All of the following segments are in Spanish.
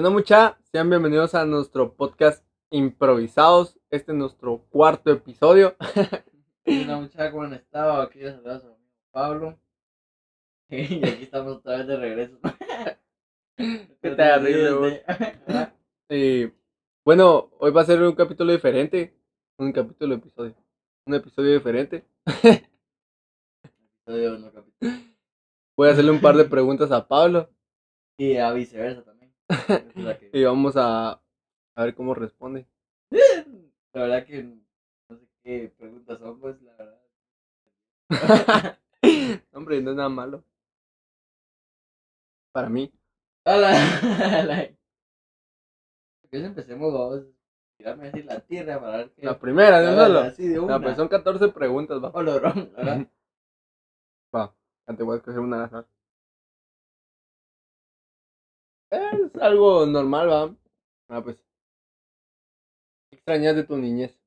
Bueno, mucha, sean bienvenidos a nuestro podcast improvisados. Este es nuestro cuarto episodio. Hola muchachos, ¿cómo han estado? Aquí les saluda a amigo Pablo. Y aquí estamos otra vez de regreso. Qué terrible. Y bueno, hoy va a ser un capítulo diferente. Un capítulo episodio. Un episodio diferente. Voy a hacerle un par de preguntas a Pablo Y a viceversa también. Y vamos a, a ver cómo responde. la verdad que no sé qué preguntas son, pues la verdad. Hombre, no es nada malo. Para mí. Hola. Pues empecemos, vamos a tirarme así la tierra para ver qué. La primera, Hola, solo. Así de una. No, pues son 14 preguntas, va. Bro, ¿verdad? Va, te voy a escoger una al azar. Es algo normal, va. Ah, pues. ¿Qué extrañas de tu niñez?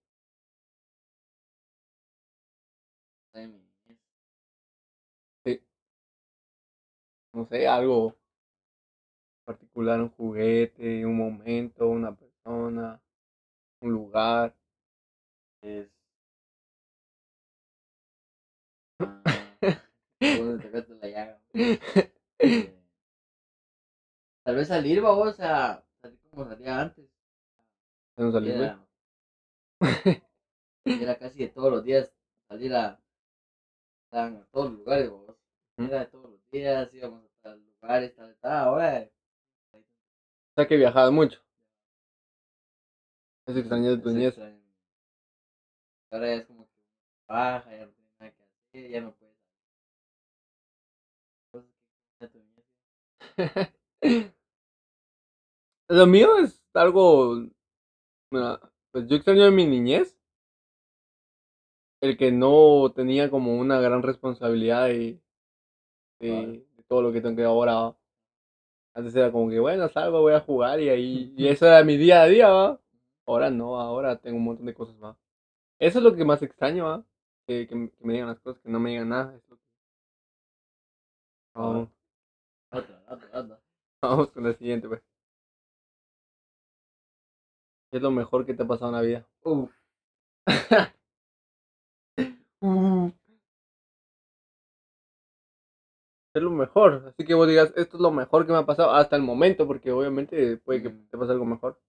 Ay, mi- No sé, algo particular, un juguete, un momento, una persona, un lugar. Es. Ah, ¿Dónde tocaste la llaga? Tal vez salir, vamos a salir como salía antes. No salí, güey. Era, era casi de todos los días salir a, a todos los lugares. Ujú. Era de todos los días, íbamos a lugares, tal, tal, ahora. O sea que viajabas mucho. Es extrañas de tu es niñez. extraño. Ahora ya es como que baja, ya no tiene nada que hacer, ya no puedes. Extraña tu niñez. Lo mío es algo. mira, Pues yo extraño de mi niñez. El que no tenía como una gran responsabilidad de, de, Vale. de todo lo que tengo que ahora. Antes era como que, bueno, salgo, voy a jugar y ahí. Y eso era mi día a día, ¿va? Ahora no, ahora tengo un montón de cosas más. Eso es lo que más extraño, ¿va? Que, que, me- que me digan las cosas, que no me digan nada. es lo que- Vamos, Otra, otra, otra. vamos con la siguiente, pues. ¿Qué es lo mejor que te ha pasado en la vida? Uh. Es lo mejor. Así que vos digas, esto es lo mejor que me ha pasado hasta el momento, porque obviamente puede que Mm. te pase algo mejor.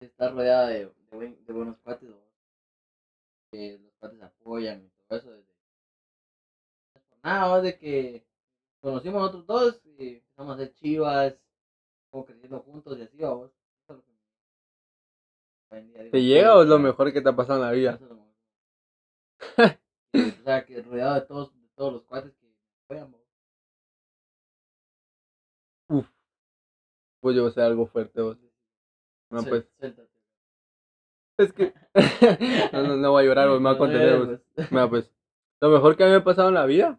estar rodeada de, de, buen- de buenos cuates, que los cuates apoyan y todo eso. Desde... más de que conocimos nosotros dos y empezamos a hacer chivas, como creciendo juntos y así, vamos. ¿Te llega o es lo "Puta, mejor que te ha pasado en la vida? eso es lo mejor". Sí, o sea, que rodeado de todos, de todos los cuates que apoyan, vamos. Pues yo sé algo fuerte, vos. No, pues, es que... no, no, no voy a llorar, vos, me voy a contener, vos. pues. Mira, pues, lo mejor que a mí me ha pasado en la vida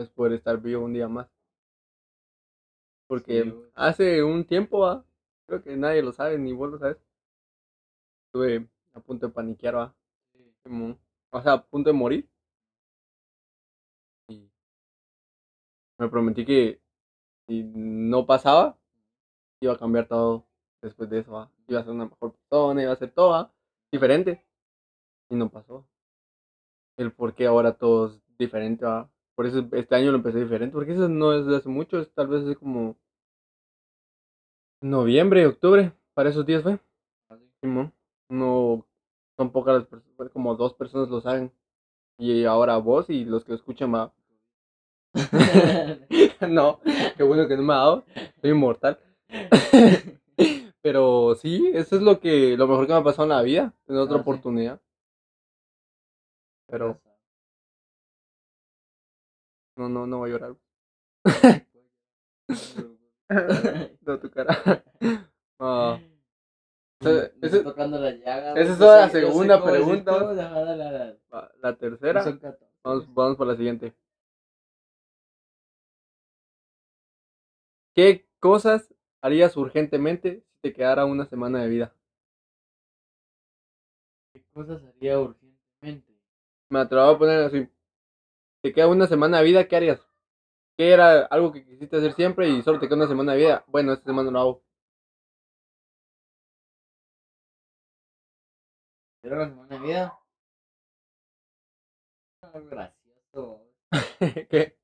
es poder estar vivo un día más. Porque Sí, hace un tiempo, ¿va? creo que nadie lo sabe, ni vos lo sabes. Estuve a punto de paniquear, ¿va? Sí. Como- o sea, a punto de morir. Y me prometí que si no pasaba, iba a cambiar todo después de eso, ¿va? Iba a ser una mejor persona, iba a ser todo, ¿va? diferente. Y no pasó. El por qué ahora todo es diferente, ¿va? Por eso este año lo empecé diferente, porque eso no es de hace mucho, es tal vez de como noviembre, octubre, para esos días fue. No, son pocas las personas, como dos personas lo saben. Y ahora vos y los que escuchan va. no, qué bueno que no me ha dado. Soy inmortal. Pero sí, eso es lo que, lo mejor que me ha pasado en la vida, tener otra Ah, sí. oportunidad. Pero no, no, no voy a llorar. No, tu cara. Me ese- está tocando la llaga. esa es no la sé- no sé segunda cómo pregunta. la- la tercera. son 14. Vamos, vamos por la siguiente. ¿Qué cosas harías urgentemente si te quedara una semana de vida? ¿Qué cosas haría urgentemente? Me voy a poner así. Te queda una semana de vida, ¿qué harías? ¿Qué era algo que quisiste hacer siempre y solo te queda una semana de vida? Bueno, esta semana lo hago. Pero la semana de vida. Algo gracioso. ¿Qué?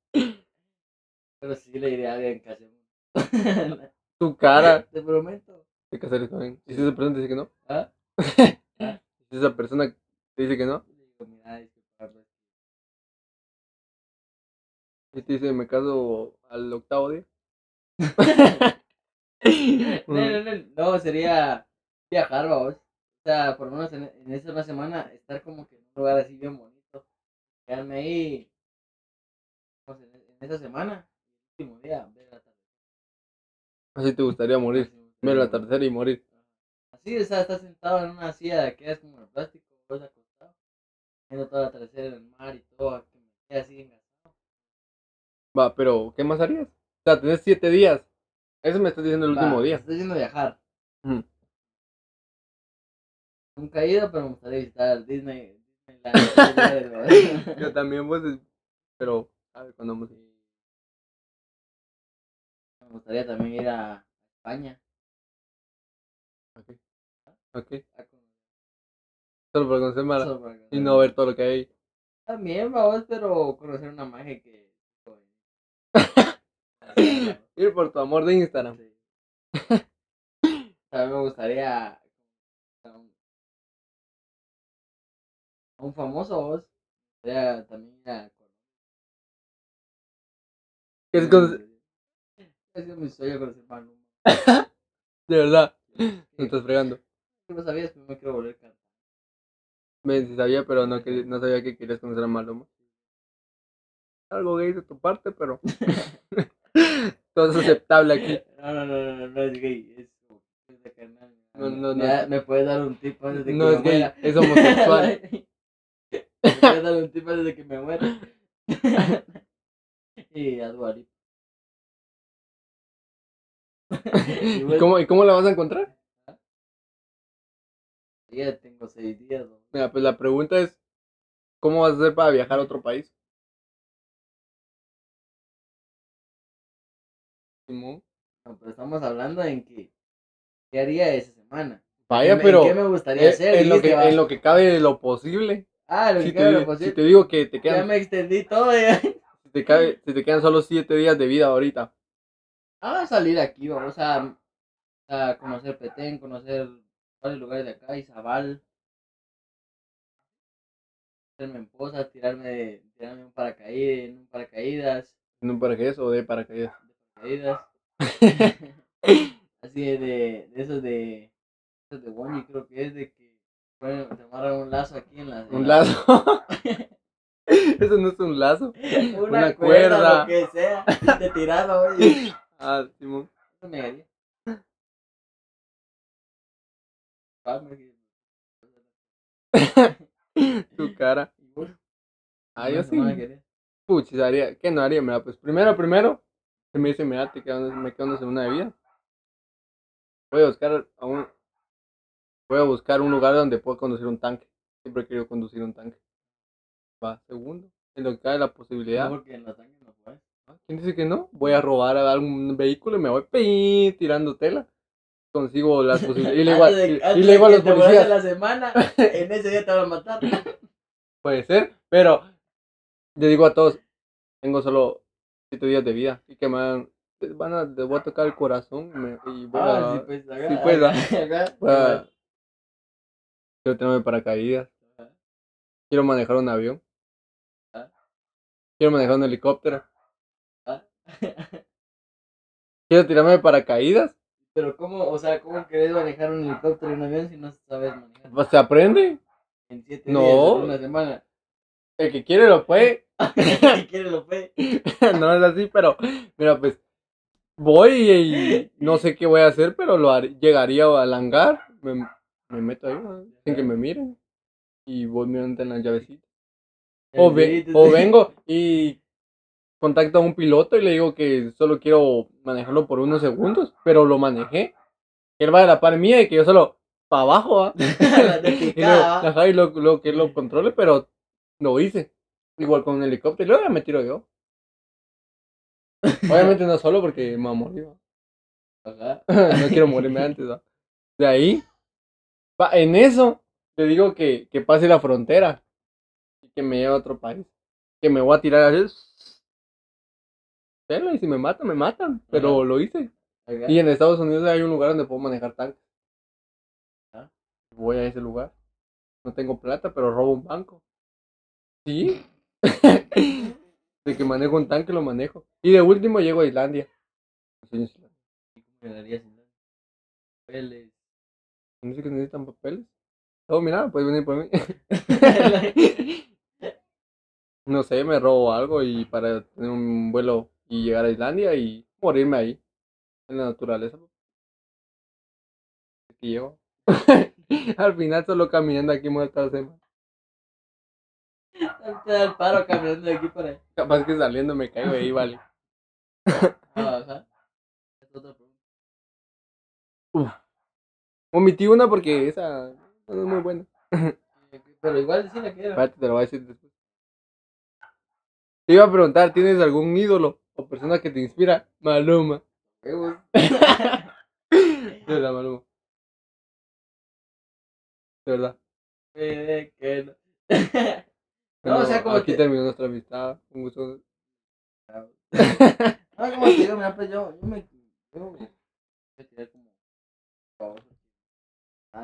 Pero sí le diré a alguien que hacemos. Tu cara. Te prometo. Hay que hacer también. ¿Y si esa persona te dice que no? ¿Ah? Si esa persona te dice que no? Le digo, mira, disculpa, Me caso al octavo día. no, no, no, no, sería viajar, vamos. O sea, por lo menos en, en esa una semana, estar como que en un lugar así bien bonito. Quedarme ahí, pues, en, en esa semana, el último día, ver la tarde. Así te gustaría morir. Ver la tercera y morir. Así, o sea, estás sentado en una silla que es como de plástico, acostado, viendo todo el atardecer en el mar y todo, así engasado. Va, pero ¿qué más harías? O sea, tenés siete días. Eso me estás diciendo el último Va, día. Estoy yendo a viajar. Ujú. Nunca he ido, pero me gustaría visitar Disney. Disneyland. Yo también, pues, pero, a ver, cuando vamos. me gustaría también ir a España. Ok. Ok. a conocer Solo para conocer Mara. solo para Y conocer. no ver todo lo que hay. También, vamos, pero conocer una magia que. Ir por tu amor de Instagram. Sí. También me gustaría a un, a famoso vos. Me gustaría también a ¿Qué es Ha sido mi sueño conocer Maluma. De verdad. Me estás fregando. ¿Qué no sabías que me quiero volver cantante? Me sí sabía, pero no, que, no sabía que querías conocer a Maluma. Algo gay de tu parte, pero. Todo es aceptable aquí. No, no, no, no, no, es gay, es. No, no, me, no. me puedes dar un tip antes de que No me es gay, muera. es homosexual. me puedes dar un tip antes de que me muera. y a Dua Lipa. ¿Y vos- cómo, ¿Y cómo la vas a encontrar? Ya tengo seis días. ¿no? Mira, pues la pregunta es: ¿cómo vas a hacer para viajar a otro país? No, pero estamos hablando en que. ¿Qué haría esa semana? Vaya, ¿En- en pero. ¿Qué me gustaría eh, hacer? en, lo que, va. en lo que cabe de lo posible. Ah, lo Si que te, cabe lo si posible. te digo que te Ya quedan, me extendí todo. Ya. si te, cabe- si te quedan solo siete días de vida ahorita. Vamos a salir aquí, vamos a, a conocer Petén, conocer varios lugares de acá, Izabal. Hacerme en posas, tirarme, tirarme un paracaídas, en un paracaídas, No para qué eso, de paracaídas. Paracaídas. Así de, de, de esos de, esos de Bonnie, creo que es de que bueno, te amarran un lazo aquí en la. Un la- lazo. eso no es un lazo. una, una cuerda, cuerda. lo que sea, te tiraba, oye. Ah, Simón. Eso me haría. Ah, me- Tu cara. Ah, yo sí. Puchis, haría. ¿Qué no haría? Mira, pues primero, primero. Se me dice, mira, te quedas, me quedo una semana de vida. Voy a buscar a un. Voy a buscar un lugar donde pueda conducir un tanque. Siempre he querido conducir un tanque. Va, segundo. En lo que cabe la posibilidad. No, porque en los tanques no puedes. Ah, ¿Quién dice que no? Voy a robar a algún vehículo y me voy ¡ping! tirando tela. Consigo las posibilidades. Y le digo, a- de- y- le digo a los policías, la semana, en ese día te van a matar. puede ser, pero le digo a todos, tengo solo siete días de vida y que me van, a, voy a tocar el corazón me- y voy Ah, a, sí, pues, acá, sí, pues, acá, acá, voy a- quiero tirarme paracaídas, quiero manejar un avión, Ah. quiero manejar un helicóptero, Ah. quiero tirarme de paracaídas, Pero cómo, o sea, ¿cómo querés manejar un helicóptero y un avión si no sabes manejar? pues se aprende, En siete No. días, en una semana. El que quiere lo puede. Si quieres lo puede. no es así, pero mira, pues voy y no sé qué voy a hacer, pero lo haré- llegaría al hangar, me, me meto ahí ¿no? sin que me miren y voy mirando en la llavecita. O, ve- vengo y contacto a un piloto y le digo que solo quiero manejarlo por unos segundos, pero lo manejé. Que él va a la par mía y que yo solo para abajo, de y luego, ajá, y luego, luego que lo controle, pero Lo hice. Igual con un helicóptero. Luego ya me tiro yo. Obviamente no solo porque me a morir. no quiero morirme antes. ¿va? De ahí, en eso, le digo que, que pase la frontera y que me lleve a otro país. Que me voy a tirar así. Velo, Y si me matan, me matan. Pero Ajá. lo hice. Ajá. Y en Estados Unidos hay un lugar donde puedo manejar tanques. Ah. Voy a ese lugar. No tengo plata, pero robo un banco. ¿Sí? de que manejo un tanque, lo manejo. Y de último llego a Islandia. Sí. Papeles. No sé que necesitan papeles. Oh, mira, puedes venir por mí. no sé, me robo algo y para tener un vuelo y llegar a Islandia y morirme ahí. En la naturaleza. Llego. Al final solo caminando aquí muerta semana. Te da el paro caminando de aquí para allá. Capaz que saliendo me caigo ahí, vale. Ah, Ajá. Omití una porque esa no es muy buena. Pero igual sí la quiero. Espérate, te lo voy a decir después. Te iba a preguntar, ¿tienes algún ídolo o persona que te inspira? Maluma. De verdad, Maluma. De verdad. Eh, que no. No, o sea, como aquí te- terminó nuestra amistad. Un gusto. No, como te digo, mira, pues yo, yo me. Yo me. Quería como.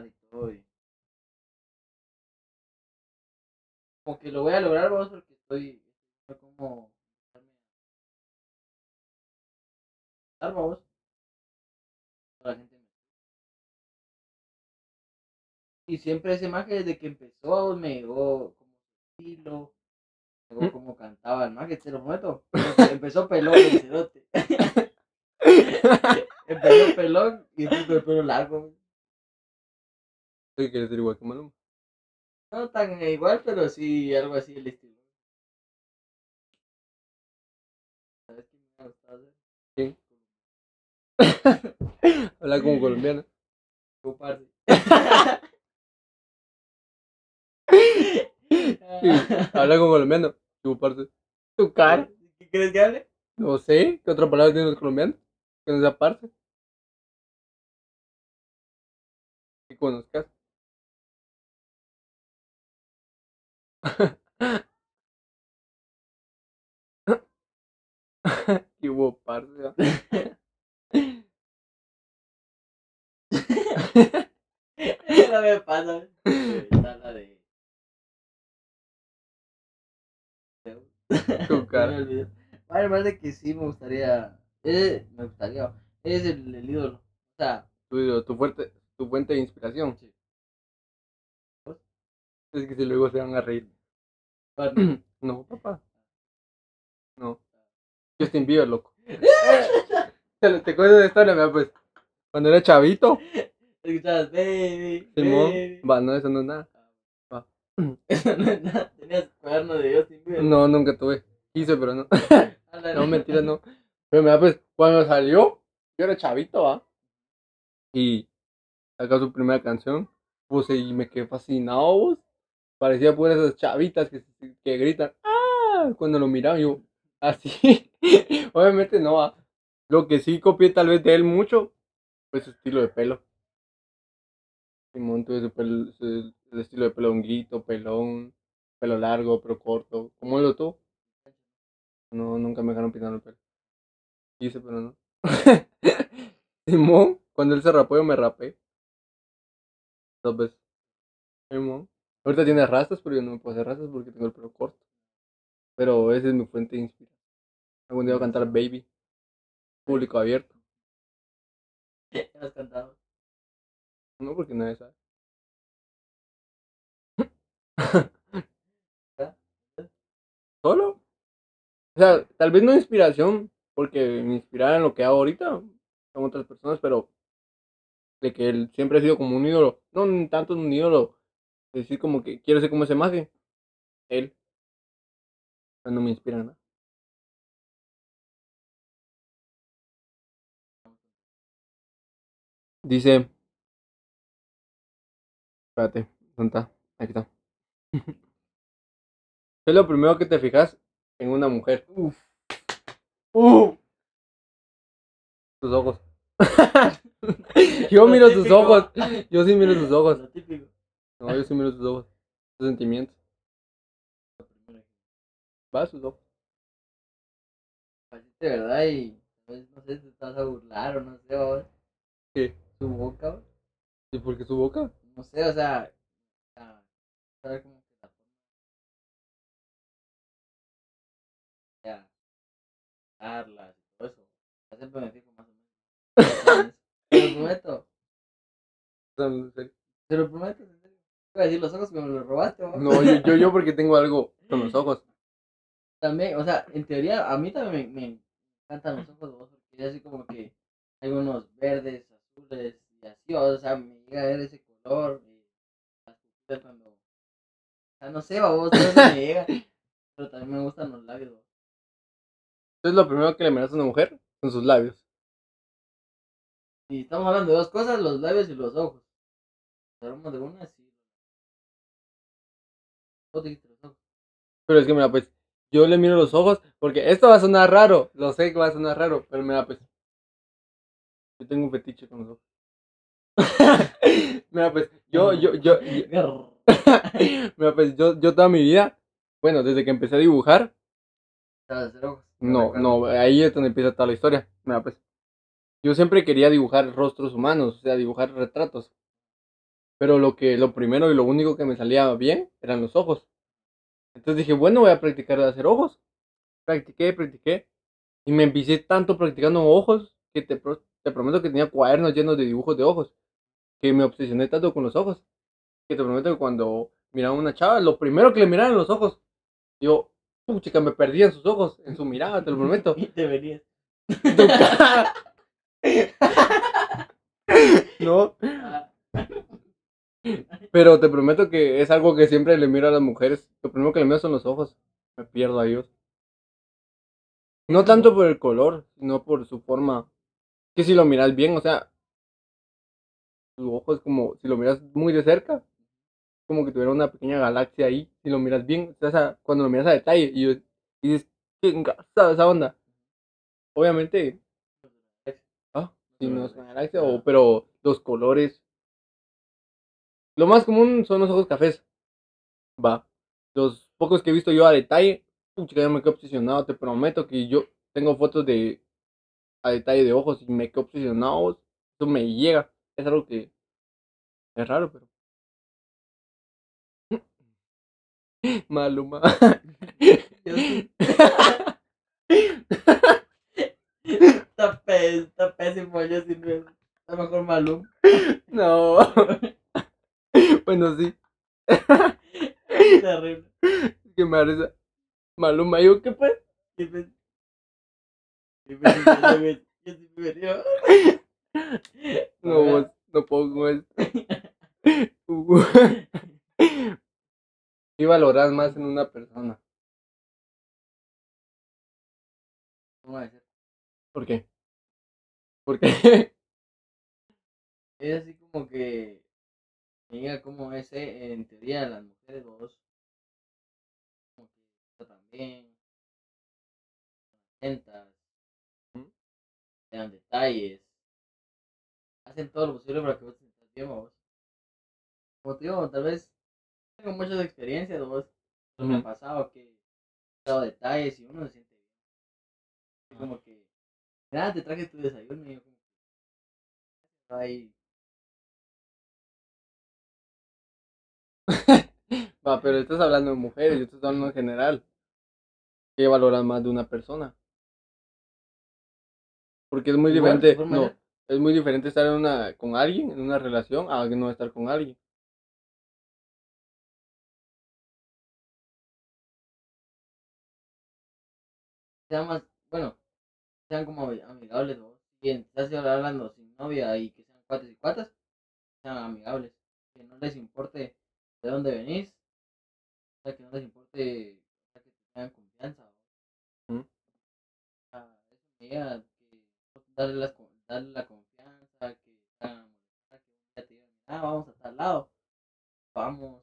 y todo. Y... Como que lo voy a lograr, vamos, porque estoy. estoy como. Vamos. La gente Y siempre ese maje desde que empezó me llegó estilo, llegó ¿Mm? como cantaba el maje, te lo prometo. Empezó pelón el cerote. Empezó pelón y después el pelo largo. ¿Qué quieres ser igual que Maluma? No tan igual, pero sí algo así el estilo. ¿Sabes qué me? ¿Quién? Habla como colombiano. Habla como colombiano. Chuparse. Tu cara. ¿Qué crees que hable? No sé. ¿Qué otra palabra tienen los colombianos? Que no sea parce. Que conozcas. Que hubo parce. ¿va? No me pasa. Está la de. Tu cara. Me olvidé. Además de que sí me gustaría. Eh, me gustaría. Es el, el ídolo. O sea, Tu, ídolo, tu, fuerte, tu fuente de inspiración. Sí. Es que si luego se van a reír. bueno, No, papá. No. Justin Bieber, loco. Te, te cuento de historia, mira, pues. Cuando era chavito, escuchabas, baby. Simón. Va, no, eso no es nada. Eso no es nada. Tenías cuaderno de Justin Bieber. No, nunca tuve. Quise, pero no. No, mentira, no. Pero mira, pues, cuando salió, yo era chavito, ¿va? Y sacó su primera canción, puse y me quedé fascinado, vos. Parecía por esas chavitas que, que gritan, ¡ah! Cuando lo miraban, yo, así. Obviamente no, ¿va? Lo que sí copié tal vez de él mucho fue su estilo de pelo. Simón tuve pelo, su- el estilo de pelo honguito, pelón, pelo largo, pero corto. ¿Cómo lo tú? No, nunca me dejaron pintar el pelo. Quise, pero no. Simón, cuando él se rapó, yo me rapé. Dos. Simón. Ahorita tiene rastas, pero yo no me puedo hacer rastas porque tengo el pelo corto. Pero esa es mi fuente de inspiración. Algún día voy a cantar Baby. Público abierto. Ya has cantado. No, porque nadie sabe. Solo. O sea, tal vez no inspiración, porque me inspirara en lo que hago ahorita. Son otras personas, pero de que él siempre ha sido como un ídolo. No tanto un ídolo. Decir como que quiero ser como ese maje. Él. No me inspira nada. Dice. Espérate, ¿dónde está? Aquí está. ¿Qué es lo primero que te fijas en una mujer? Uf. ¡Uh! Tus ojos. yo miro tus típico. ojos. Yo sí miro tus ojos. Lo típico. No, yo sí miro tus ojos. Tus sentimientos. Va, sus ojos. De verdad y pues, no sé si te vas a burlar o no sé. ¿Qué? su boca. ¿Y por qué su boca? No sé, o sea, saber como que la forma ya darlas y todo eso. Me fijo más o menos. Te lo prometo, te lo prometo, en serio. Iba a decir los ojos que me los robaste. No, yo, yo, yo porque tengo algo con los ojos. También, o sea, en teoría, a mí también me, me encantan los ojos, ¿va? porque es así como que hay unos verdes, azules y así, o sea, me llega a ver ese color las cuando, o sea, no sé, todo eso me llega, pero también me gustan los labios. Entonces lo primero que le miras a una mujer son sus labios. Y estamos hablando de dos cosas, los labios y los ojos. Hablamos de una, sí. Vos dijiste los ojos. Pero es que mira, pues, yo le miro los ojos porque esto va a sonar raro. Lo sé que va a sonar raro, pero mira, pues. Yo tengo un fetiche con los ojos. mira, pues, yo, yo, yo, yo- mira, pues, yo, yo toda mi vida, bueno, desde que empecé a dibujar, no, no, ahí es donde empieza toda la historia. Mira, pues, yo siempre quería dibujar rostros humanos, o sea, dibujar retratos. Pero lo que, lo primero y lo único que me salía bien eran los ojos. Entonces dije, bueno, voy a practicar de hacer ojos. Practiqué, practiqué. Y me empecé tanto practicando ojos que te, te prometo que tenía cuadernos llenos de dibujos de ojos. Que me obsesioné tanto con los ojos. Que te prometo que cuando miraba a una chava, lo primero que le miraba en los ojos. Yo, puchica, me perdía en sus ojos, en su mirada, te lo prometo. Y te venías. Tu cara. no, pero te prometo que es algo que siempre le miro a las mujeres. Lo primero que le miro son los ojos. Me pierdo a ellos. No tanto por el color, sino por su forma. Que si lo miras bien, o sea, su ojo es como, si lo miras muy de cerca, como que tuviera una pequeña galaxia ahí. Si lo miras bien, o sea, cuando lo miras a detalle y, y dices, ¿qué engasada esa onda? Obviamente, ah, si no es una galaxia, o, pero los colores. Lo más común son los ojos cafés. Va. Los pocos que he visto yo a detalle, pucha, yo me quedo obsesionado. Te prometo que yo tengo fotos de a detalle de ojos y me quedo obsesionado. Eso me llega. Es algo que es raro, pero. Maluma. Está, pé- está pésimo, yo sí me... Está mejor Malum. no. bueno, sí. Terrible. Que me risa. Maluma, yo, ¿qué pues? Yo sí me. No, vos, no puedo con esto. ¿Qué valoras más en una persona? ¿Cómo va a ser? ¿Por qué? ¿Por qué? Es así como que me diga cómo es eh, en teoría las mujeres vos como que bien, atentas, Ujú. te dan detalles, hacen todo lo posible para que vos te sientas bien vos. Como te digo, tal vez tengo muchas experiencias vos, pero me ha pasado que he dado detalles y uno se siente bien. Como que, mira, te traje tu desayuno y yo como que, ay, Va, pero estás hablando de mujeres, yo estoy hablando en general. ¿Qué valoras más de una persona? Porque es muy diferente, forma no. Es muy diferente estar en una, con alguien, en una relación, a no estar con alguien. sean más, bueno, sean como amigables, ¿no? Si estás hablando sin novia y que sean cuates y cuatas, sean amigables. Que no les importe de dónde venís, o sea, que no les importe, o sea, que te tengan confianza. ¿no? Ujú. O sea, me llega que darle, las, darle la confianza, que digan, ah, vamos a estar al lado, vamos,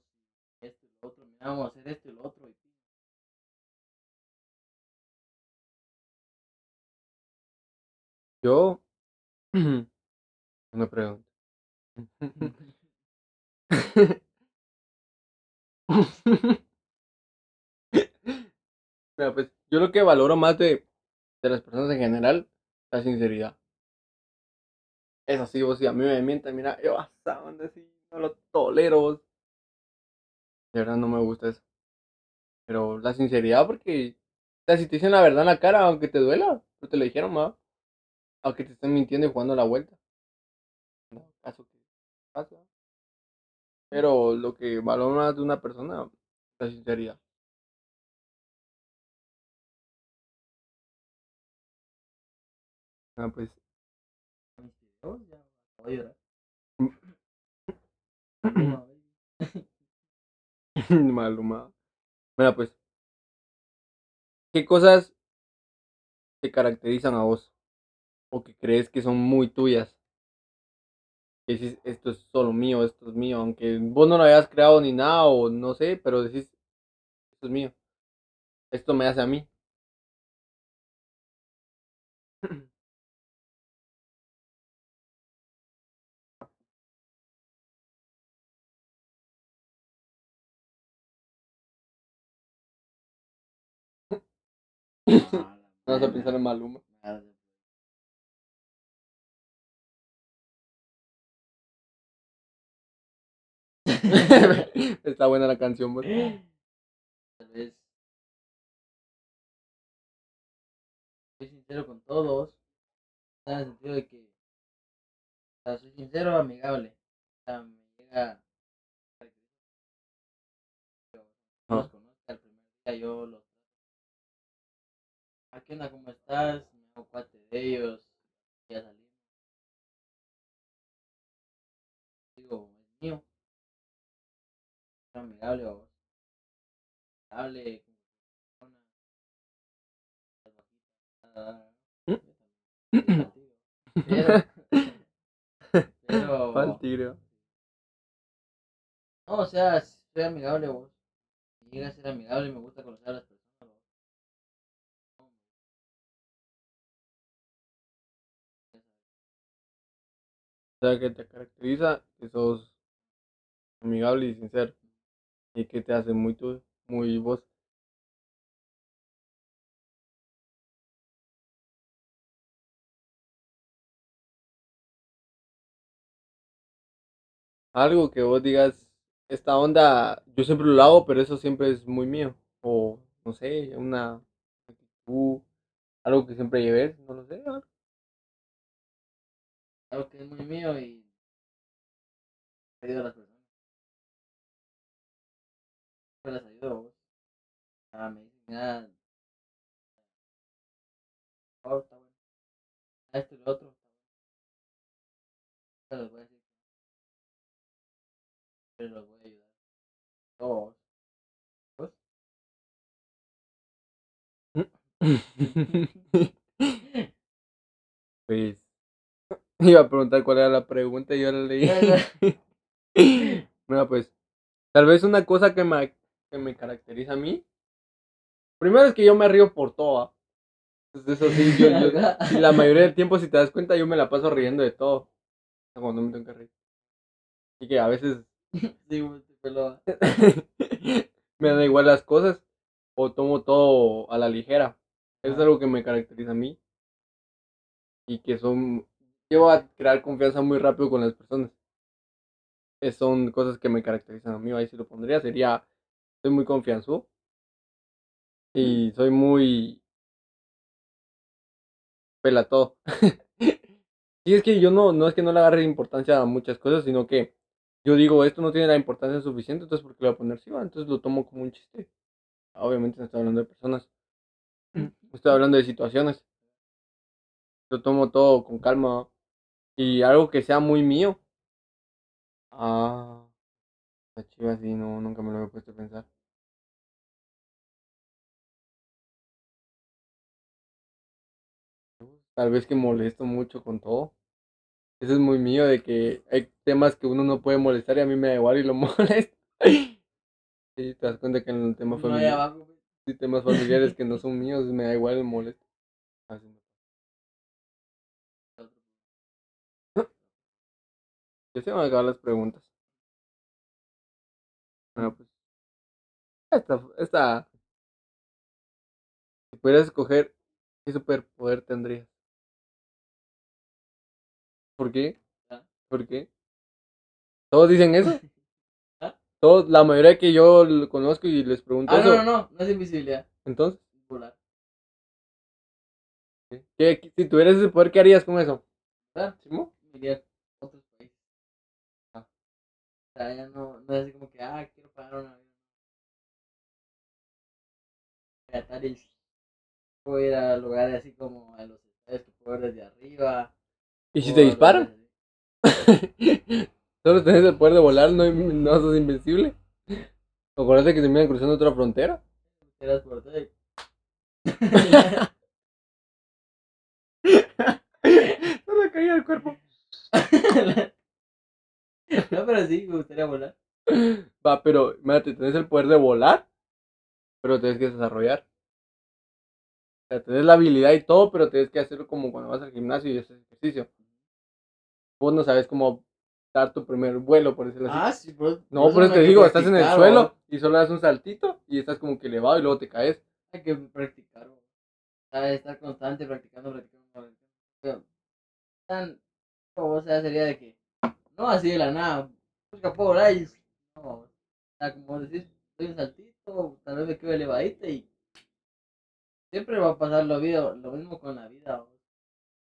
esto y lo otro, mira, vamos a hacer esto y lo otro. Y... Yo me pregunto. Mira, pues yo lo que valoro más de, de las personas en general, la sinceridad. Es así, vos si a mí me mientan, mira, yo hasta donde sí, no lo tolero. De verdad no me gusta eso. Pero la sinceridad, porque o sea, si te dicen la verdad en la cara, aunque te duela, pues te lo dijeron, más. Aunque te estén mintiendo y jugando la vuelta. No, caso que pasa. Pero lo que valoro más de una persona, la sinceridad. Ah, pues. Voy a llorar. Maluma. Mira, pues. ¿Qué cosas te caracterizan a vos? O que crees que son muy tuyas. Que dices, esto es solo mío, esto es mío. Aunque vos no lo hayas creado ni nada, o no sé, pero decís, esto es mío. Esto me hace a mí. No vas a pensar en Maluma. Está buena la canción, vos. Tal vez. Soy sincero con todos. En el sentido de que. O sea, soy sincero, amigable. O sea, me llega. Yo Ah. los conozco al primer día, yo los. Ah, ¿qué onda? ¿Cómo estás? Me hago cuate de ellos. Ya salimos. Digo, es mío. Soy amigable, bajitas, nada. Yo también, contigo. Pero, pero, Fal tigre. no, o sea, soy amigable vos. Si llega a ser amigable, me gusta conocer a las personas. Sea, que te caracteriza que sos amigable y sincero. Y que te hace muy tú, muy vos. Algo que vos digas, esta onda, yo siempre lo hago, pero eso siempre es muy mío. O, no sé, una actitud, algo que siempre lleves, no lo sé. Algo que es muy mío y ayudo a las personas. Yo las ayudo a vos. Ah, me dicen, ah, oh, está bueno. Ah, esto y lo otro. Pero los voy a decir. Pero los voy a ayudar. Todos. ¿Vos? Pues, iba a preguntar cuál era la pregunta y yo la leí. Mira, pues, tal vez una cosa que me, que me caracteriza a mí. Primero es que yo me río por todo. ¿ah? Entonces, eso sí, yo, la mayoría del tiempo, si te das cuenta, yo me la paso riendo de todo. Cuando me tengo que reír. Y que a veces Sí, vos te peló. me da igual las cosas o tomo todo a la ligera. Eso es Ah. algo que me caracteriza a mí. Y que son. Llevo a crear confianza muy rápido con las personas. Eh, Son cosas que me caracterizan a mí. Ahí si lo pondría, sería. Soy muy confianzudo. Y soy muy. Pela todo. y es que yo no, no es que no le agarre importancia a muchas cosas, sino que yo digo, esto no tiene la importancia suficiente, entonces ¿por qué le voy a poner sí? va? Entonces lo tomo como un chiste. Obviamente no estoy hablando de personas. Estoy hablando de situaciones. Lo tomo todo con calma. Y algo que sea muy mío. Ah, la chiva sí, no, nunca me lo había puesto a pensar. Tal vez que molesto mucho con todo. Eso es muy mío, de que hay temas que uno no puede molestar y a mí me da igual y lo molesto. Sí, te das cuenta que en el tema No hay familiar, abajo, sí, temas familiares que no son míos, me da igual el molesto. Así Ya se van a acabar las preguntas. Bueno, pues. Esta. esta si pudieras escoger, ¿qué superpoder tendrías? ¿Por qué? Ah. ¿Por qué? ¿Todos dicen eso? ¿Ah? Todos, la mayoría que yo lo conozco y les pregunto Ah, eso. no, no, no, no es invisibilidad. Entonces, Volar. ¿qué, si tuvieras ese poder, ¿qué harías con eso? ¿Simo? Iría sea, ya no, no es así como que, ah, quiero pagar una avión. A puedo ir a lugares así como a los estadios que puedo ver desde arriba. ¿Y si te disparan? Solo tenés el poder de volar, no, no sos invencible. Acuérdate que se miran cruzando otra frontera. Eras por Solo caía el cuerpo. no, pero sí, me gustaría volar. Va, pero, imagínate, tenés el poder de volar, pero tenés que desarrollar. O sea, tenés la habilidad y todo, pero tenés que hacerlo como cuando vas al gimnasio y haces ejercicio. Vos no sabes cómo dar tu primer vuelo, por decirlo así. Ah, sí, por, no, por eso te digo, estás en el suelo y solo das un saltito y estás como que elevado y luego te caes. Hay que practicar, sea, estar constante, practicando, practicando, practicando. Pero, tan, o sea, sería de que, no así de la nada, busca puedo volar y, no, o sea, como vos decís, doy un saltito, tal vez me quedo elevadito y siempre va a pasar lo, vida, lo mismo con la vida. O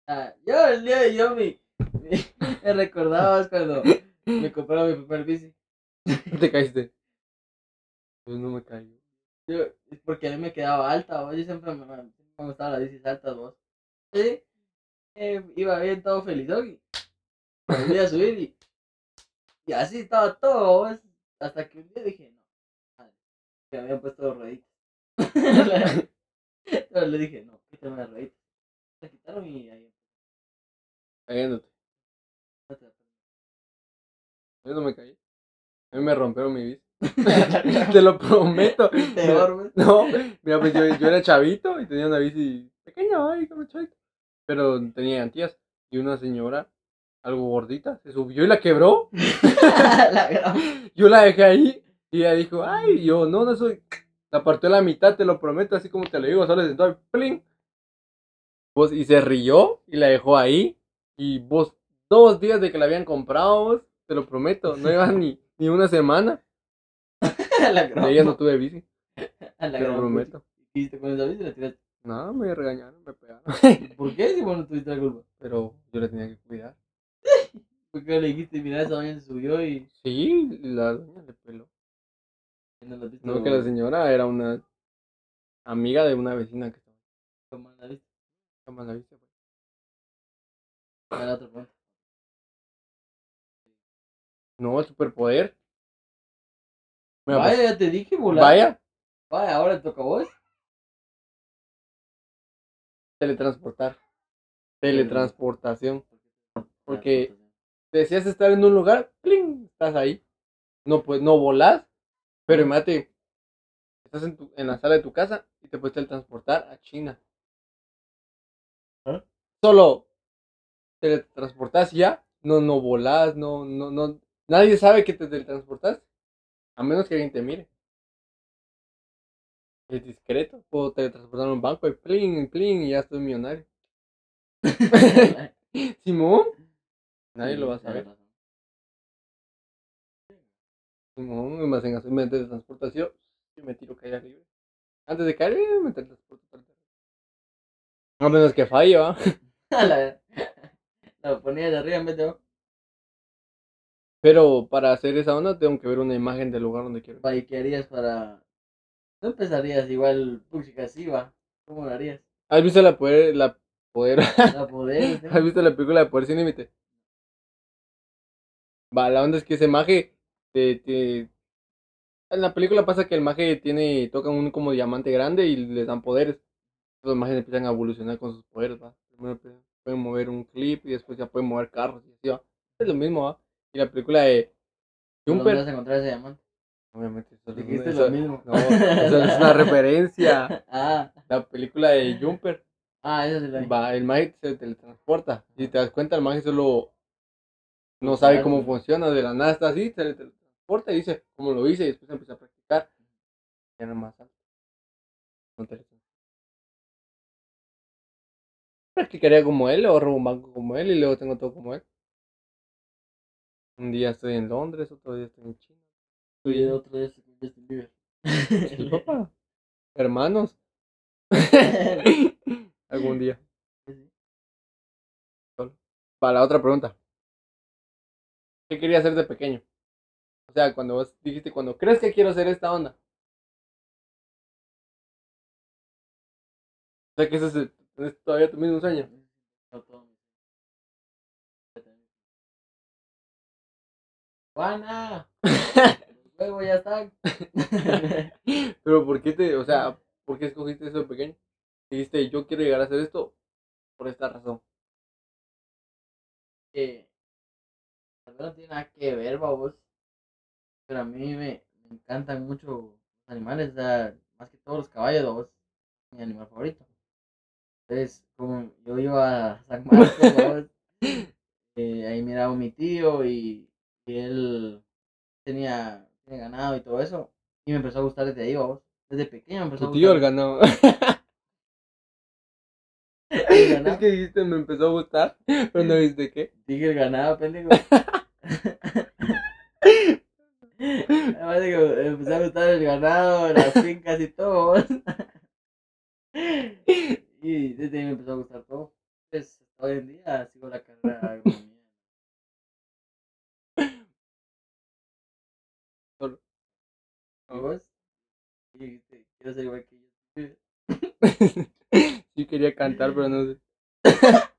sea, yo el día de yo me, me, me recordaba cuando me compraron mi primer bici. te caíste. Pues no me. Yo, es porque a mí me quedaba alta, ¿va? yo siempre me, me, gustaba las bicis altas, vos. Sí, eh, iba bien todo feliz, y volví a subir y, y así estaba todo, ¿vos? hasta que un día dije, no, que me habían puesto rueditas. Pero le dije, no, quítame las rueditas. Se quitaron y ahí Cayéndote. Yo no me caí. A mí me rompieron mi bici. Te lo prometo. Peor, ¿ves? No, mira, pues yo, yo era chavito y tenía una bici pequeña, ay, como chavito. Pero tenía antías. Y una señora, algo gordita, se subió y la quebró. la. Yo la dejé ahí y ella dijo, ay, yo no, no soy. La partió a la mitad, te lo prometo, así como te lo digo, solo. Pues, y se rió y la dejó ahí. Y vos, dos días de que la habían comprado, vos, te lo prometo, no iba ni, ni una semana. la De ella no tuve bici, a la te lo gran prometo. ¿Qué hiciste con esa bici? La tiraste. No, me regañaron, me pegaron. ¿Por qué si vos no tuviste la culpa? Pero yo la tenía que cuidar. ¿Por qué le dijiste, mira, esa doña se subió y Sí, la doña le peló. no la viste? No, que la señora era una amiga de una vecina que estaba ¿Cómo la viste? en la vista. pues. A la otra pregunta. No, el superpoder. Mira, Vaya, pues, ya te dije, volar. vaya, Vaya, ahora te toca a vos. teletransportar. Teletransportación. Porque deseas estar en un lugar, ¡pling! estás ahí. No, pues no volás, pero imagínate, estás en, tu, en la sala de tu casa y te puedes teletransportar a China. ¿Ah? Solo teletransportas y ya, no, no volás, no, no, no, nadie sabe que te teletransportas, a menos que alguien te mire. Es discreto, puedo teletransportar a un banco y pling, pling, y ya estoy millonario. Simón, nadie lo va a saber. Simón, más en hacer- me teletransportación, yo me tiro caída libre. Antes de caer, eh, me teletransporto. para. A menos que falle, ¿va? la, la ponía de arriba en vez de abajo. Pero para hacer esa onda tengo que ver una imagen del lugar donde quiero. Vaya, ¿qué harías para...? No empezarías igual, puchica, así va. ¿Cómo lo harías? ¿Has visto la poder, la poder, La poder, has visto la película de Poder Sin Límite? Va, la onda es que ese maje te, te- En la película pasa que el maje tiene, tocan un como diamante grande y les dan poderes. Los majes empiezan a evolucionar con sus poderes, va. Primero pueden- mover un clip y después ya pueden mover carros y así va. Es lo mismo, va. Y la película de ¿Dónde Jumper, vas a encontrar ese diamante? obviamente eso, Dijiste eso- lo mismo. No, eso es una referencia. ah, La película de Jumper. ah, esa se la. Va, el maje se teletransporta. Si te das cuenta, el maje solo no sabe cómo funciona, de la nada está así, se le transporta y dice, ¿cómo lo hice? Y después empieza a practicar. Ya no más alto. No te Practicaría como él, o robo un banco como él y luego tengo todo como él. Un día estoy en Londres, otro día estoy en China. Y el otro día con Justin Bieber. Hermanos. Algún día. Para la otra pregunta. ¿Qué quería hacer de pequeño? O sea, cuando vos dijiste, cuando crees que quiero hacer esta onda. O sea, que ese es, el- es todavía tu mismo sueño. Juana, huevos ya están. Pero ¿por qué te, o sea, por qué escogiste eso de pequeño? Dijiste, yo quiero llegar a hacer esto por esta razón. vez no tiene nada que ver, babos. Pero a mí me, me encantan mucho los animales, o sea, más que todos los caballos, babos. Mi animal favorito. Entonces, como yo iba a San Marcos, babos, eh, ahí miraba a mi tío y, y él tenía, tenía ganado y todo eso. Y me empezó a gustar desde ahí, babos. Desde pequeño me empezó Tu a tío el gustar. ganado. el ganado. Es que dijiste, me empezó a gustar, pero no viste qué. Dije el ganado, pendejo. Además de que me empezó a gustar el ganado, las fincas y todo. y desde ahí me empezó a gustar todo. Pues hoy en día sigo la carrera de agronomía. Solo. ¿Y vos? Y dijiste, quiero ser igual que yo. sí quería cantar, pero no sé.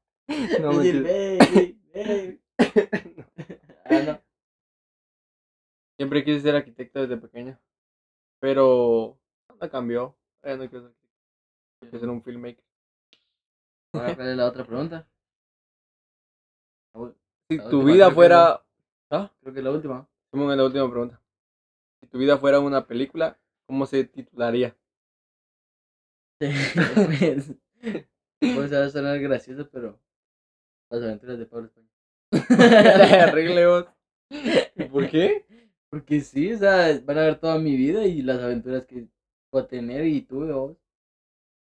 No, mentira. baby, baby. Ah, no. Siempre quise ser arquitecto desde pequeño. Pero me cambió. Ya no quiero ser arquitecto. Quiero ser un filmmaker. Ahora, ¿cuál es la otra pregunta? La Si La tu última, vida que fuera. ¿Ah? Creo que la última. Vamos a la última pregunta. Si tu vida fuera una película, ¿cómo se titularía? pues, pues va a sonar gracioso, pero las aventuras de Pablo España. Terrible vos. ¿Y ¿Por qué? Porque sí, o sea, van a ver toda mi vida y las aventuras que voy a tener y tuve vos.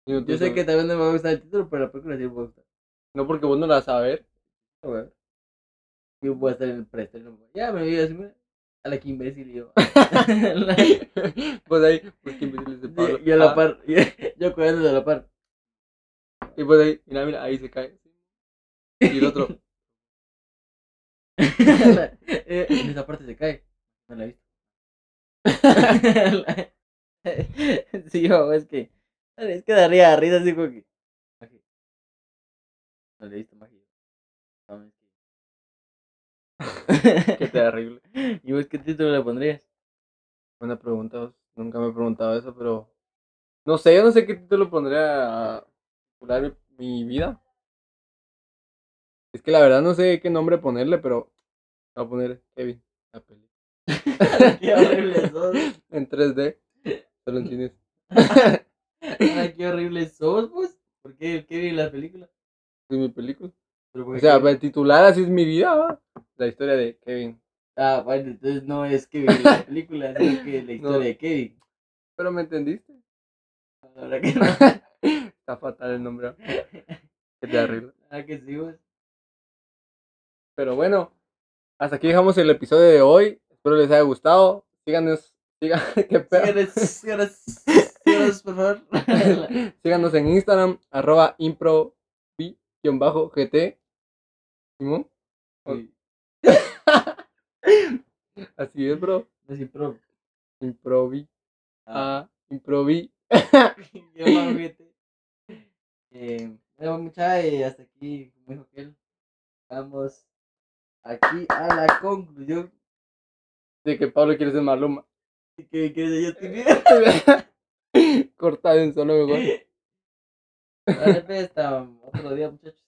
Yo sé que también no me va a gustar el título, pero la película sí me va a gustar. No porque vos no la vas a ver. A ver. Yo voy a estar en el preestreno. Ya me vi así, mira, a la que imbécil y yo. pues ahí, pues qué imbéciles de Pablo. y a la Ah, par, yo cuidando de la par. Y pues ahí, mira, mira, ahí se cae. Y el otro, Eh, en esa parte se cae. No la he visto. sí, yo, es que. Es que daría risa así como que. Magia. No le he visto magia. No, qué terrible. ¿Y vos qué título le pondrías? Buena pregunta, vos. nunca me he preguntado eso, pero no sé, yo no sé qué título pondría a titular mi, vida. Es que la verdad no sé qué nombre ponerle, pero voy a poner Kevin, la peli. qué horrible sos. En 3D, solo en cines. Ay, qué horrible sos, vos. ¿Por qué el Kevin en la película? Es mi película. Pero O sea, para titular así es mi vida, ¿va? La historia de Kevin. Ah, bueno, entonces no es Kevin la película, sino que la historia No. de Kevin. Pero me entendiste. Verdad que no. Está fatal el nombre. ¿va? Qué terrible. Ah, que sí, vos. Pero bueno, hasta aquí dejamos el episodio de hoy. Espero les haya gustado. Síganos, sigan, qué pedo. Síganos, síganos, síganos, por favor. Síganos en Instagram, arroba improvi-gt. Simón. Sí, Así es, bro. es impro. Improvi. Ah, improvi. Yo. Eh, bueno, mucha, eh, hasta aquí, como dijo aquel, vamos aquí a la conclusión De que Pablo quiere ser Maluma. que yo estoy Cortado en solo mejor. Ahora, pues, hasta otro día, muchachos.